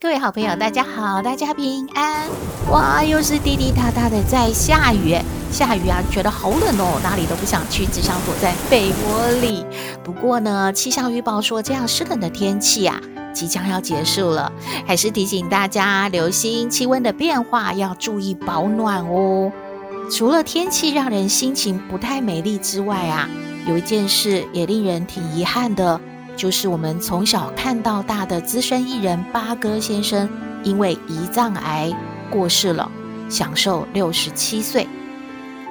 各位好朋友，大家好，大家平安。哇，又是滴滴答答的在下雨，下雨啊，觉得好冷哦，哪里都不想去，只想躲在被窝里。不过呢，气象预报说这样湿冷的天气啊，即将要结束了，还是提醒大家留心气温的变化，要注意保暖哦。除了天气让人心情不太美丽之外啊，有一件事也令人挺遗憾的。就是我们从小看到大的资深艺人八哥先生，因为胰脏癌过世了，享寿六十七岁。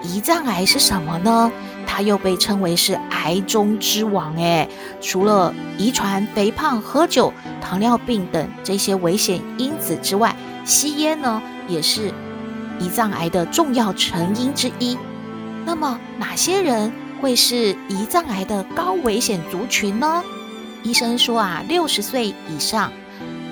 胰脏癌是什么呢？它又被称为是癌中之王。诶，除了遗传、肥胖、喝酒、糖尿病等这些危险因子之外，吸烟呢也是胰脏癌的重要成因之一。那么哪些人会是胰脏癌的高危险族群呢？医生说啊，六十岁以上，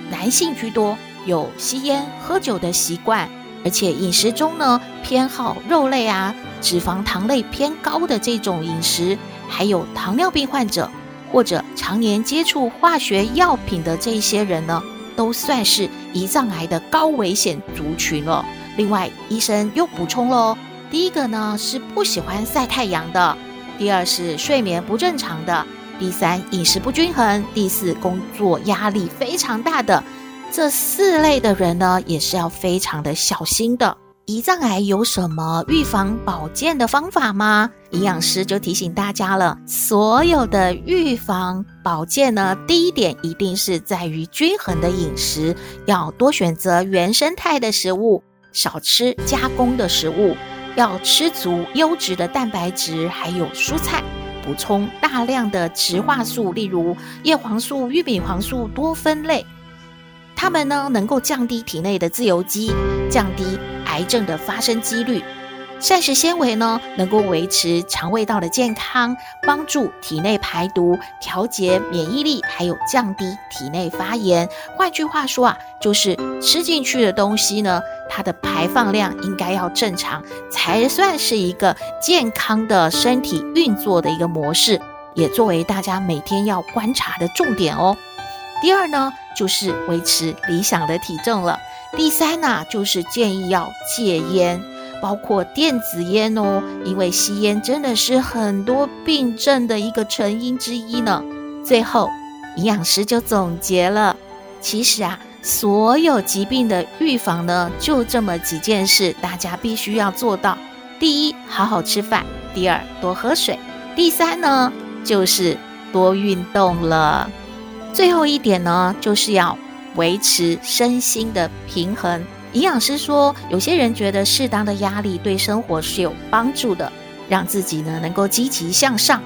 男性居多，有吸烟、喝酒的习惯，而且饮食中呢偏好肉类啊、脂肪、糖类偏高的这种饮食，还有糖尿病患者或者常年接触化学药品的这些人呢，都算是胰脏癌的高危险族群了。另外，医生又补充了，第一个呢是不喜欢晒太阳的，第二是睡眠不正常的。第三，饮食不均衡；第四，工作压力非常大的，这四类的人呢，也是要非常的小心的。胰脏癌有什么预防保健的方法吗？营养师就提醒大家了，所有的预防保健呢，第一点一定是在于均衡的饮食，要多选择原生态的食物，少吃加工的食物，要吃足优质的蛋白质，还有蔬菜。补充大量的植化素，例如叶黄素、玉米黄素、多酚类，它们呢能够降低体内的自由基，降低癌症的发生几率。膳食纤维呢，能够维持肠胃道的健康，帮助体内排毒，调节免疫力，还有降低体内发炎。换句话说啊，就是吃进去的东西呢，它的排放量应该要正常，才算是一个健康的身体运作的一个模式，也作为大家每天要观察的重点哦。第二呢，就是维持理想的体重了。第三呢、就是建议要戒烟。包括电子烟哦，因为吸烟真的是很多病症的一个成因之一呢。最后，营养师就总结了，其实啊，所有疾病的预防呢，就这么几件事，大家必须要做到：第一，好好吃饭；第二，多喝水；第三呢，就是多运动了；最后一点呢，就是要维持身心的平衡。营养师说，有些人觉得适当的压力对生活是有帮助的，让自己呢能够积极向上。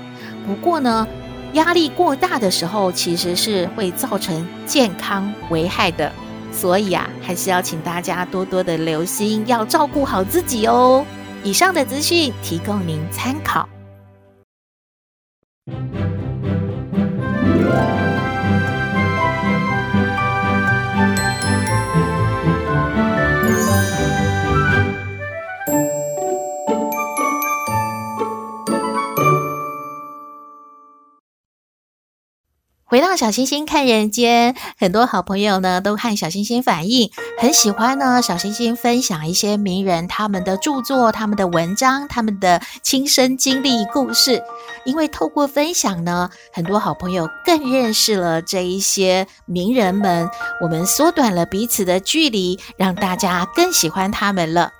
不过呢，压力过大的时候，其实是会造成健康危害的。所以啊，还是要请大家多多的留心，要照顾好自己哦。以上的资讯提供您参考。回到小星星看人间，很多好朋友呢都和小星星反映，很喜欢呢小星星分享一些名人他们的著作、他们的文章、他们的亲身经历故事。因为透过分享呢，很多好朋友更认识了这一些名人们，我们缩短了彼此的距离，让大家更喜欢他们了。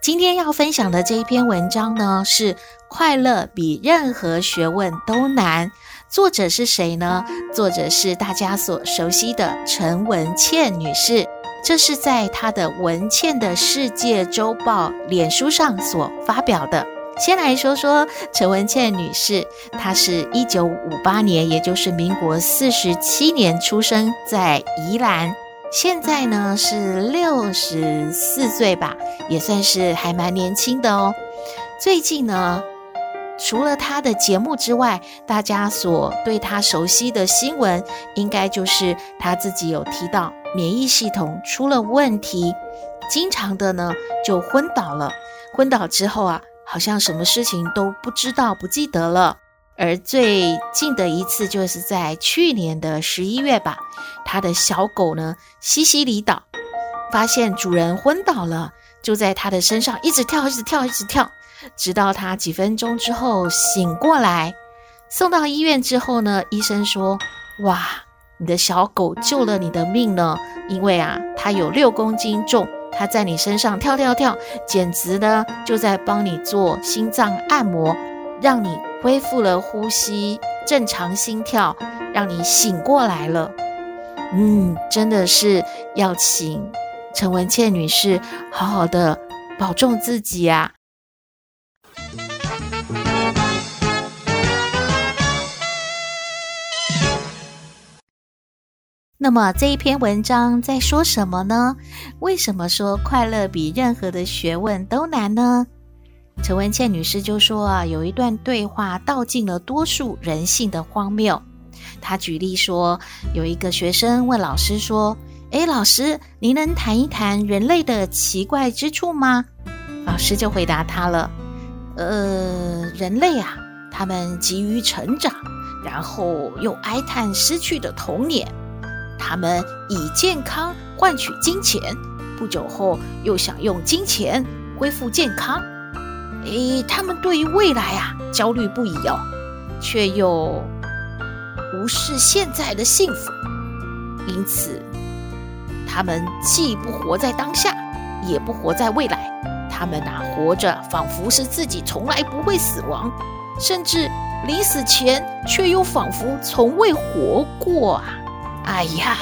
今天要分享的这一篇文章呢，是快乐比任何学问都难。作者是谁呢？作者是大家所熟悉的陈文茜女士。这是在她的《文茜的世界周报》脸书上所发表的。先来说说陈文茜女士，她是一九五八年，也就是民国四十七年出生在宜兰。现在呢是六十四岁吧，也算是还蛮年轻的哦。最近呢，除了他的节目之外，大家所对他熟悉的新闻，应该就是他自己有提到免疫系统出了问题，经常的呢就昏倒了。昏倒之后啊，好像什么事情都不知道、不记得了。而最近的一次，就是在去年的十一月吧，他的小狗呢，西西里岛，发现主人昏倒了，就在他的身上一直跳，一直跳，一直跳，直到他几分钟之后醒过来，送到医院之后呢，医生说：“哇，你的小狗救了你的命呢，因为啊，它有六公斤重，它在你身上跳跳跳，简直呢就在帮你做心脏按摩。”让你恢复了呼吸，正常心跳，让你醒过来了。嗯，真的是要请陈文茜女士好好的保重自己啊。那么这一篇文章在说什么呢？为什么说快乐比任何的学问都难呢？陈文茜女士就说啊，有一段对话道尽了多数人性的荒谬。她举例说，有一个学生问老师说：“诶，老师，您能谈一谈人类的奇怪之处吗？”老师就回答他了：“呃，人类啊，他们急于成长，然后又哀叹失去的童年。他们以健康换取金钱，不久后又想用金钱恢复健康。”诶，他们对于未来啊焦虑不已哦，却又无视现在的幸福，因此他们既不活在当下，也不活在未来。他们啊活着，仿佛是自己从来不会死亡，甚至临死前却又仿佛从未活过啊！哎呀，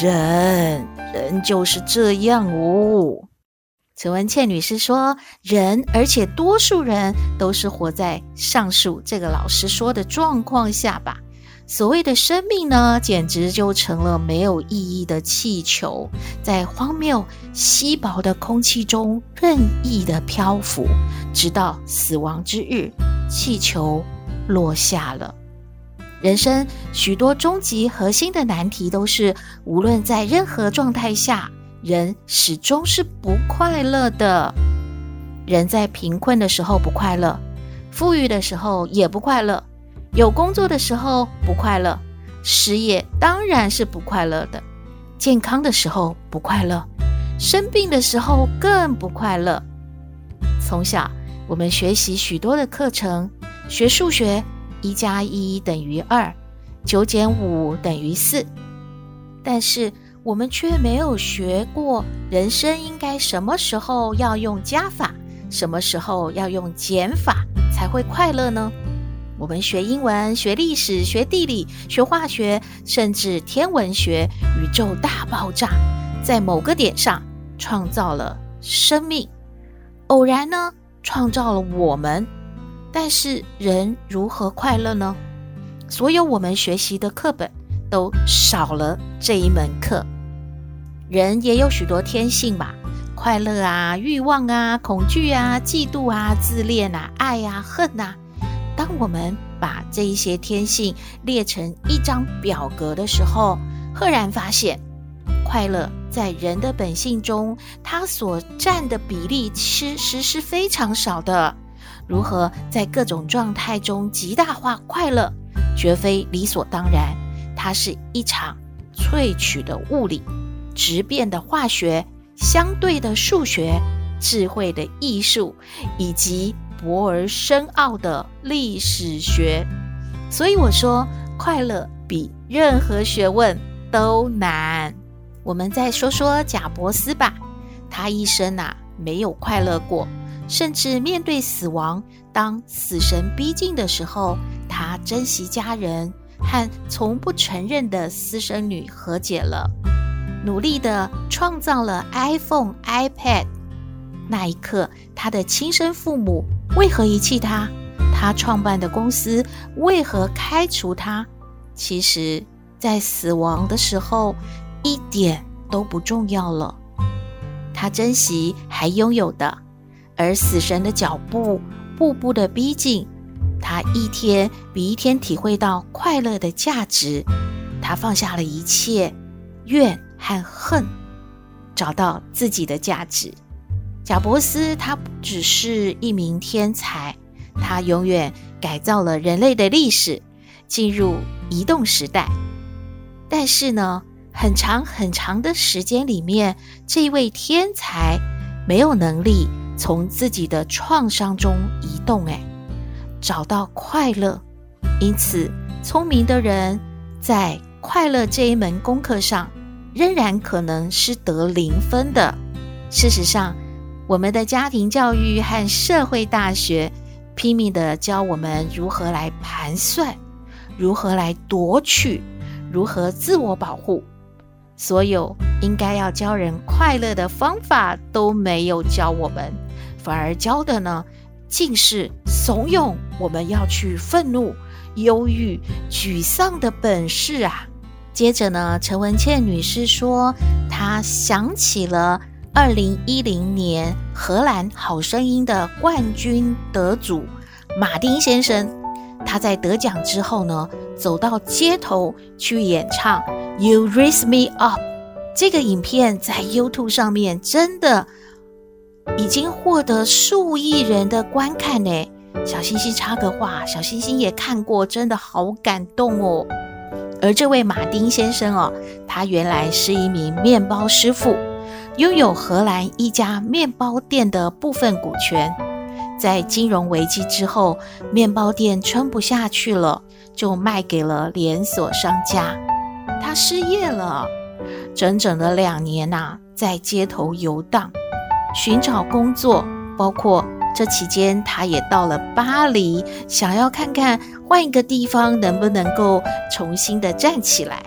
人人就是这样哦。陈文茜女士说：“人，而且多数人都是活在上述这个老师说的状况下吧。所谓的生命呢，简直就成了没有意义的气球，在荒谬稀薄的空气中任意的漂浮，直到死亡之日，气球落下了。人生许多终极核心的难题，都是无论在任何状态下。”人始终是不快乐的。人在贫困的时候不快乐，富裕的时候也不快乐，有工作的时候不快乐，失业当然是不快乐的。健康的时候不快乐，生病的时候更不快乐。从小我们学习许多的课程，学数学，一加一等于二，九减五等于四，但是。我们却没有学过人生应该什么时候要用加法，什么时候要用减法才会快乐呢？我们学英文、学历史、学地理、学化学，甚至天文学，宇宙大爆炸，在某个点上创造了生命，偶然呢创造了我们，但是人如何快乐呢？所有我们学习的课本都少了这一门课。人也有许多天性吧，快乐啊、欲望啊、恐惧啊、嫉妒啊、自恋啊、爱啊、恨啊。当我们把这一些天性列成一张表格的时候，赫然发现，快乐在人的本性中，它所占的比例其实是非常少的。如何在各种状态中极大化快乐，绝非理所当然，它是一场萃取的物理。质变的化学、相对的数学、智慧的艺术，以及博而深奥的历史学。所以我说，快乐比任何学问都难。我们再说说贾伯斯吧，他一生啊没有快乐过，甚至面对死亡，当死神逼近的时候，他珍惜家人，和从不承认的私生女和解了。努力地创造了 iPhone、iPad，那一刻，他的亲生父母为何遗弃他？他创办的公司为何开除他？其实，在死亡的时候，一点都不重要了。他珍惜还拥有的，而死神的脚步步步的逼近，他一天比一天体会到快乐的价值。他放下了一切怨和恨，找到自己的价值。贾伯斯他不只是一名天才，他永远改造了人类的历史，进入移动时代。但是呢，很长很长的时间里面，这位天才没有能力从自己的创伤中移动，哎，找到快乐。因此，聪明的人在快乐这一门功课上，仍然可能是得零分的。事实上，我们的家庭教育和社会大学拼命地教我们如何来盘算，如何来夺取，如何自我保护。所有应该要教人快乐的方法都没有教我们，反而教的呢，竟是怂恿我们要去愤怒、忧郁、沮丧的本事啊！接着呢，陈文茜女士说，她想起了。二零一零年荷兰好声音的冠军得主马丁先生，他在得奖之后呢，走到街头去演唱《You Raise Me Up》。这个影片在 YouTube 上面真的已经获得数亿人的观看呢。小星星插个话，小星星也看过，真的好感动哦。而这位马丁先生哦，他原来是一名面包师傅。拥有荷兰一家面包店的部分股权，在金融危机之后，面包店撑不下去了，就卖给了连锁商家。他失业了，整整的两年呐、啊，在街头游荡，寻找工作。包括这期间，他也到了巴黎，想要看看换一个地方能不能够重新的站起来。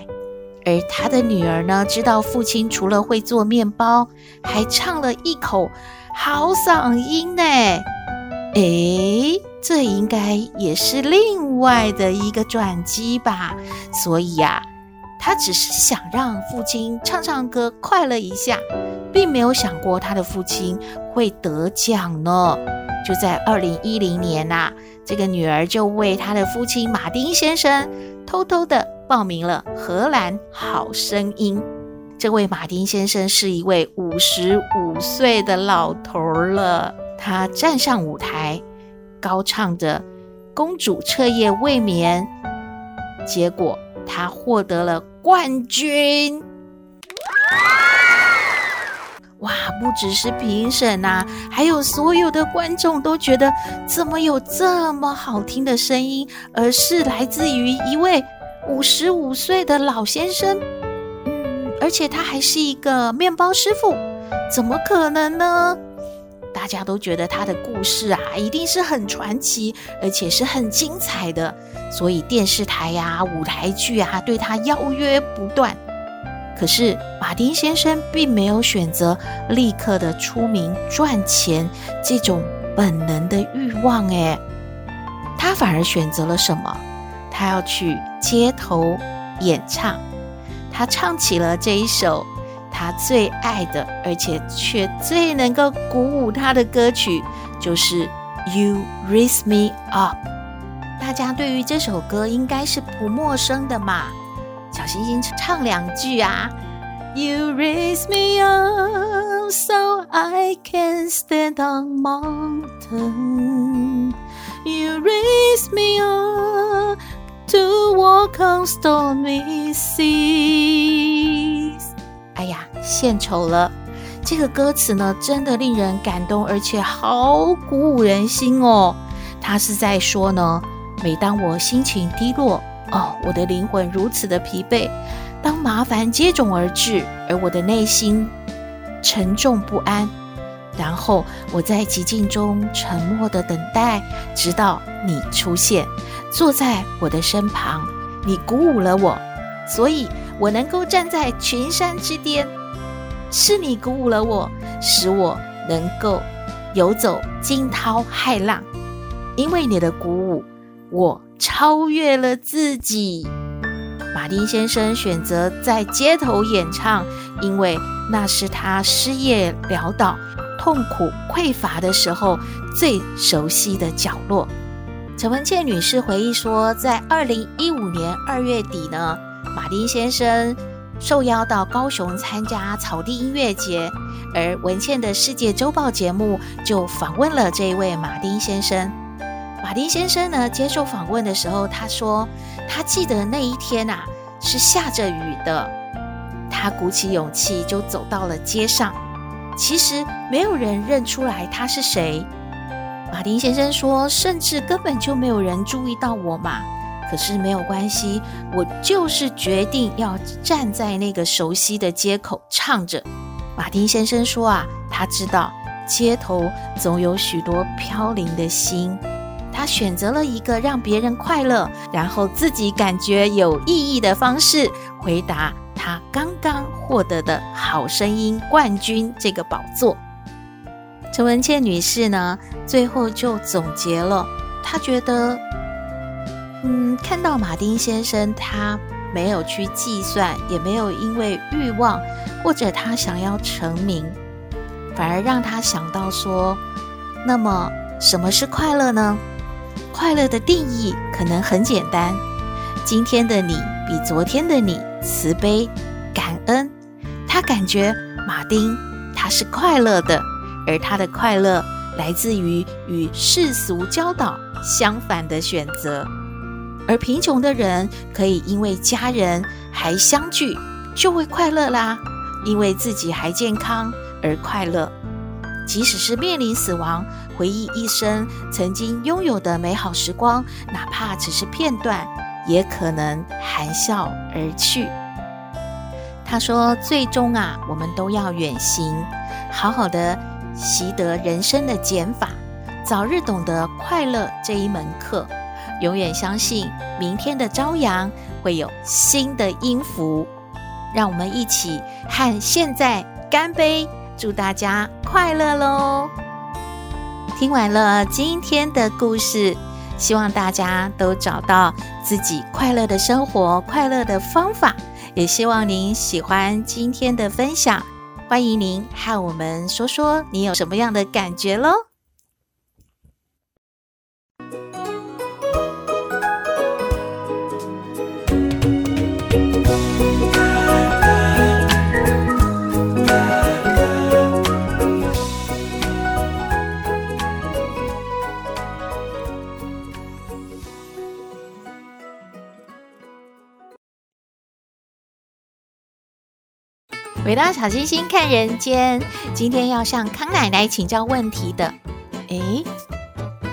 而他的女儿呢，知道父亲除了会做面包，还唱了一口好嗓音呢。诶，这应该也是另外的一个转机吧。所以呀，他只是想让父亲唱唱歌，快乐一下，并没有想过他的父亲会得奖呢。就在二零一零年呐，这个女儿就为她的父亲马丁先生偷偷的。报名了荷兰好声音。这位马丁先生是一位五十五岁的老头了。他站上舞台，高唱着《公主彻夜未眠》，结果他获得了冠军。哇！不只是评审呐，还有所有的观众都觉得，怎么有这么好听的声音？而是来自于一位。五十五岁的老先生，嗯，而且他还是一个面包师傅，怎么可能呢？大家都觉得他的故事啊，一定是很传奇，而且是很精彩的，所以电视台呀、舞台剧啊，对他邀约不断。可是马丁先生并没有选择立刻的出名赚钱这种本能的欲望，诶，他反而选择了什么？他要去街头演唱，他唱起了这一首他最爱的，而且却最能够鼓舞他的歌曲，就是《You Raise Me Up》。大家对于这首歌应该是不陌生的嘛？小星星唱两句啊：You raise me up so I can stand on mountain. You raise me up. To walk on stormy seas。哎呀，献丑了！这个歌词呢，真的令人感动，而且好鼓舞人心哦。他是在说呢，每当我心情低落，哦，我的灵魂如此的疲惫，当麻烦接踵而至，而我的内心沉重不安。然后我在寂静中沉默地等待，直到你出现，坐在我的身旁。你鼓舞了我，所以我能够站在群山之巅。是你鼓舞了我，使我能够游走惊涛骇浪。因为你的鼓舞，我超越了自己。马丁先生选择在街头演唱，因为那是他失业潦倒、痛苦匮乏的时候最熟悉的角落。陈文茜女士回忆说，在二零一五年二月底呢，马丁先生受邀到高雄参加草地音乐节，而文茜的世界周报节目就访问了这位马丁先生。马丁先生呢，接受访问的时候，他说他记得那一天啊是下着雨的，他鼓起勇气就走到了街上。其实没有人认出来他是谁。马丁先生说，甚至根本就没有人注意到我嘛。可是没有关系，我就是决定要站在那个熟悉的街口唱着。马丁先生说啊，他知道街头总有许多飘零的心。他选择了一个让别人快乐，然后自己感觉有意义的方式回答他刚刚获得的好声音冠军这个宝座。陈文茜女士呢，最后就总结了，她觉得，嗯，看到马丁先生，他没有去计算，也没有因为欲望或者他想要成名，反而让他想到说，那么什么是快乐呢？快乐的定义可能很简单，今天的你比昨天的你慈悲、感恩。他感觉马丁他是快乐的，而他的快乐来自于与世俗教导相反的选择。而贫穷的人可以因为家人还相聚就会快乐啦，因为自己还健康而快乐。即使是面临死亡，回忆一生曾经拥有的美好时光，哪怕只是片段，也可能含笑而去。他说：“最终啊，我们都要远行，好好的习得人生的减法，早日懂得快乐这一门课。永远相信明天的朝阳会有新的音符。让我们一起和现在干杯。”祝大家快乐喽！听完了今天的故事，希望大家都找到自己快乐的生活、快乐的方法。也希望您喜欢今天的分享，欢迎您和我们说说你有什么样的感觉喽。回到小星星看人间，今天要向康奶奶请教问题的，诶，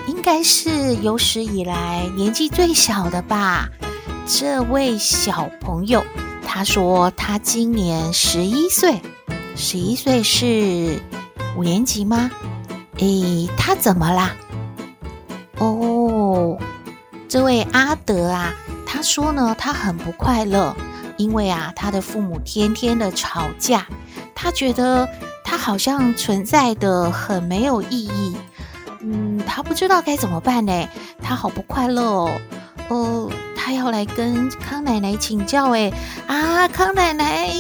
应该是有史以来年纪最小的吧？这位小朋友，他说他今年十一岁，十一岁是五年级吗？诶，他怎么啦？哦，这位阿德啊，他说呢，他很不快乐。因为啊，他的父母天天的吵架，他觉得他好像存在的很没有意义。嗯，他不知道该怎么办呢？他好不快乐哦。哦，他要来跟康奶奶请教。诶啊，康奶奶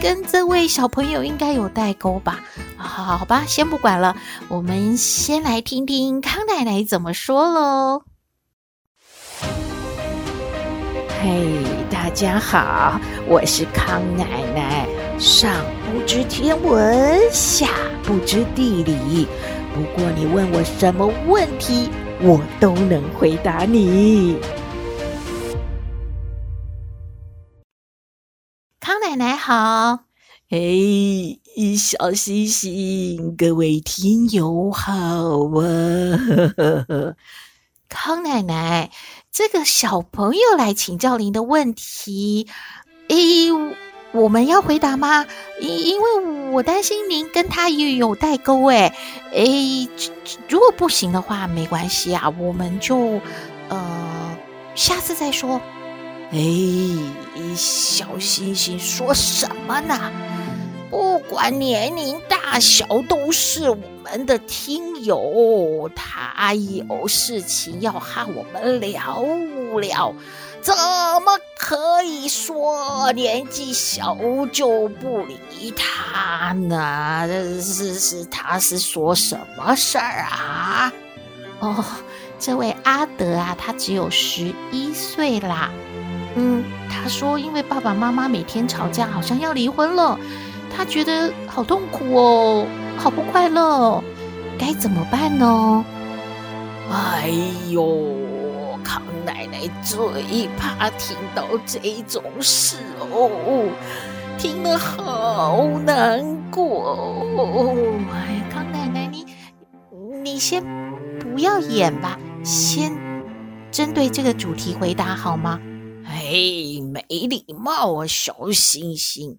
跟这位小朋友应该有代沟吧？好，好，好吧，先不管了，我们先来听听康奶奶怎么说喽。嘿大家好，我是康奶奶。上不知天文，下不知地理，不过你问我什么问题，我都能回答你。康奶奶好，嘿，小星星，各位听友好啊，康奶奶。这个小朋友来请教您的问题，诶，我们要回答吗？因因为我担心您跟他也有代沟，诶，诶，如果不行的话，没关系啊，我们就呃下次再说。诶，小星星说什么呢？不管年龄大小，都是们的听友。他有事情要和我们聊聊，怎么可以说年纪小就不理他呢？是是，他是说什么事儿啊？哦，这位阿德啊，他只有十一岁啦。嗯，他说因为爸爸妈妈每天吵架，好像要离婚了，他觉得好痛苦哦，好不快乐哦，该怎么办呢？哎呦！康奶奶最怕听到这种事哦，听了好难过哦。哎，康奶奶，你你先不要演吧，先针对这个主题回答好吗？哎，没礼貌啊，小星星。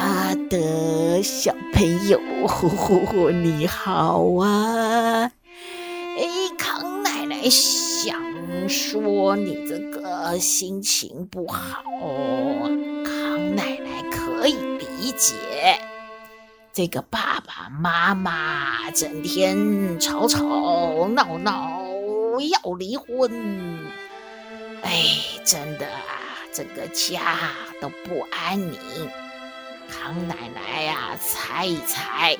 阿德小朋友，呼呼呼，你好啊。哎，康奶奶想。说你这个心情不好，康奶奶可以理解。这个爸爸妈妈整天吵吵闹闹，要离婚，哎，真的啊，这个家都不安宁。康奶奶呀，猜一猜，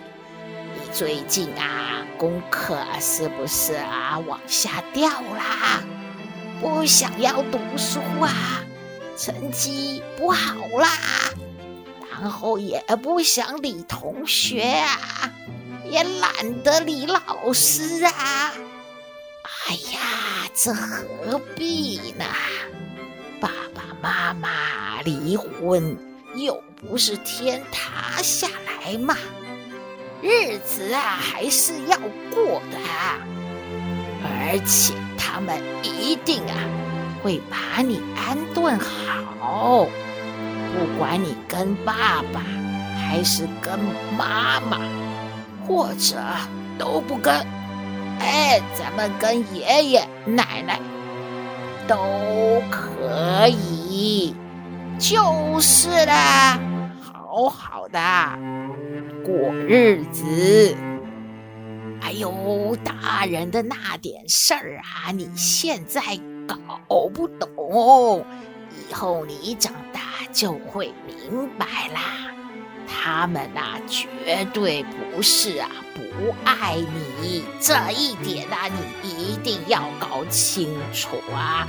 你最近啊，功课是不是啊往下掉啦？不想要读书啊，成绩不好啦，然后也不想理同学啊，也懒得理老师啊。哎呀，这何必呢？爸爸妈妈离婚又不是天塌下来嘛，日子啊还是要过的，而且。他们一定啊会把你安顿好，不管你跟爸爸还是跟妈妈，或者都不跟，哎，咱们跟爷爷奶奶都可以，就是的，好好的过日子。哎呦大人的那点事儿啊，你现在搞不懂，以后你长大就会明白啦。他们呐，绝对不是啊，不爱你，这一点啊，你一定要搞清楚啊。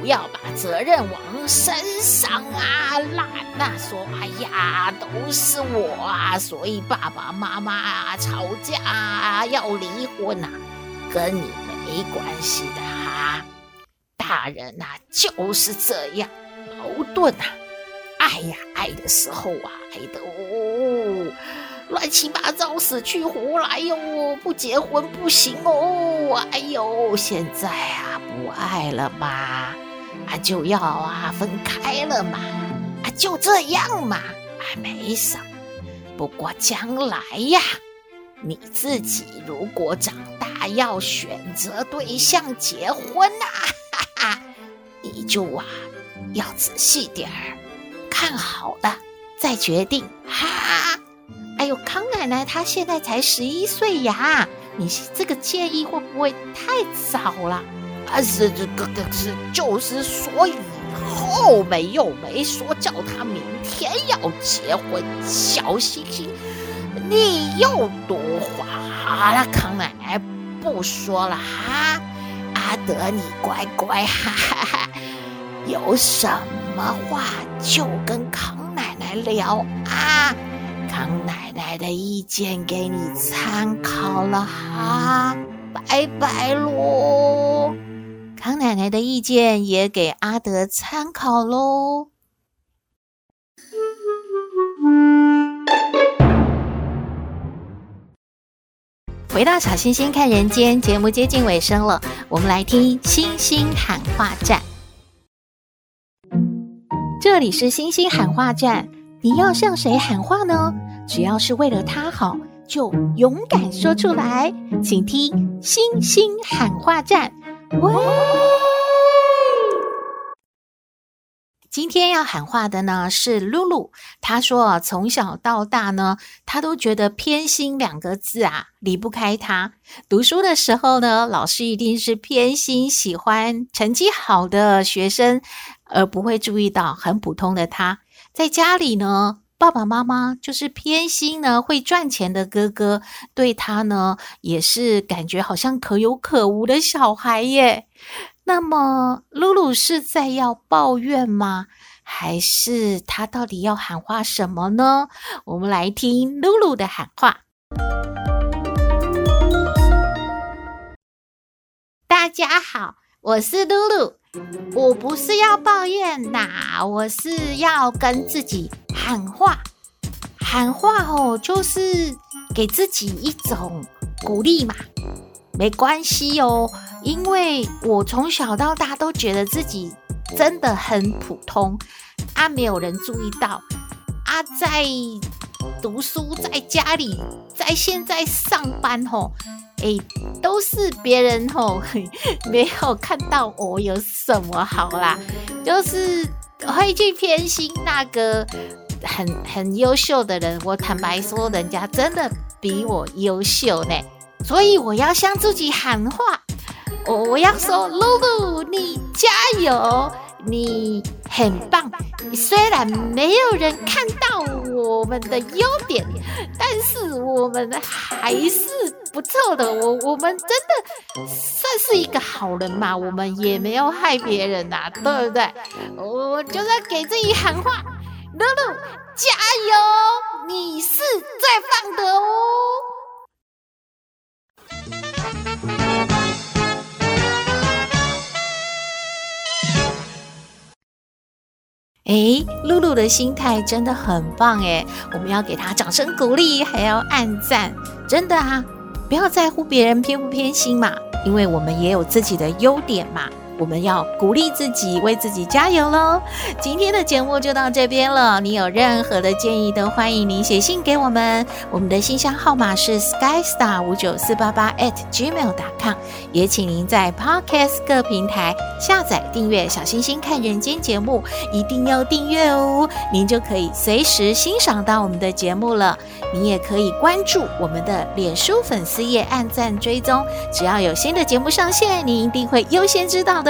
不要把责任往身上啊揽呐，说哎呀，都是我啊，所以爸爸妈妈啊吵架啊要离婚呐，跟你没关系的哈。大人呐就是这样矛盾呐，爱呀爱的时候啊爱的哦，乱七八糟死去活来哟，不结婚不行哦，哎呦，现在啊不爱了吧？啊，就要啊分开了嘛，啊就这样嘛，啊没什么。不过将来呀，你自己如果长大要选择对象结婚呐，哈哈，你就啊要仔细点儿，看好了再决定哈。哎呦，康奶奶她现在才十一岁呀，你这个建议会不会太早了？啊，是这个个是，就是说以后没有没说叫他明天要结婚，小星星，你又多话好了，康奶奶不说了哈，阿德你乖乖哈哈哈，有什么话就跟康奶奶聊啊，康奶奶的意见给你参考了哈，拜拜喽。康奶奶的意见也给阿德参考喽。回到小星星看人间节目接近尾声了，我们来听星星喊话站。这里是星星喊话站，你要向谁喊话呢？只要是为了他好，就勇敢说出来。请听星星喊话站。喂，今天要喊话的呢是露露，她说从小到大呢，她都觉得偏心两个字啊离不开她。读书的时候呢，老师一定是偏心喜欢成绩好的学生，而不会注意到很普通的他。在家里呢，爸爸妈妈就是偏心呢会赚钱的哥哥，对他呢也是感觉好像可有可无的小孩耶。那么，露露是在要抱怨吗？还是他到底要喊话什么呢？我们来听露露的喊话。大家好，我是露露。我不是要抱怨呐，我是要跟自己喊话。喊话哦，就是给自己一种鼓励嘛。没关系哦，因为我从小到大都觉得自己真的很普通啊，没有人注意到啊，在读书，在家里，在现在上班吼，哎，都是别人吼，没有看到我有什么好啦，就是会去偏心那个很很优秀的人。我坦白说，人家真的比我优秀呢。所以我要向自己喊话，我我要说，露露，你加油，你很棒。虽然没有人看到我们的优点，但是我们还是不错的。我我们真的算是一个好人嘛，我们也没有害别人呐、啊，对不对？我就在给自己喊话，露露，加油，你是最棒的哦。诶，露露的心态真的很棒诶，我们要给她掌声鼓励，还要按赞，真的啊！不要在乎别人偏不偏心嘛，因为我们也有自己的优点嘛。我们要鼓励自己，为自己加油喽！今天的节目就到这边了。你有任何的建议，都欢迎您写信给我们。我们的信箱号码是 skystar 五九四八八 at gmail.com。也请您在 Podcast 各平台下载订阅《小星星看人间》节目，一定要订阅哦，您就可以随时欣赏到我们的节目了。您也可以关注我们的脸书粉丝页，按赞追踪，只要有新的节目上线，您一定会优先知道的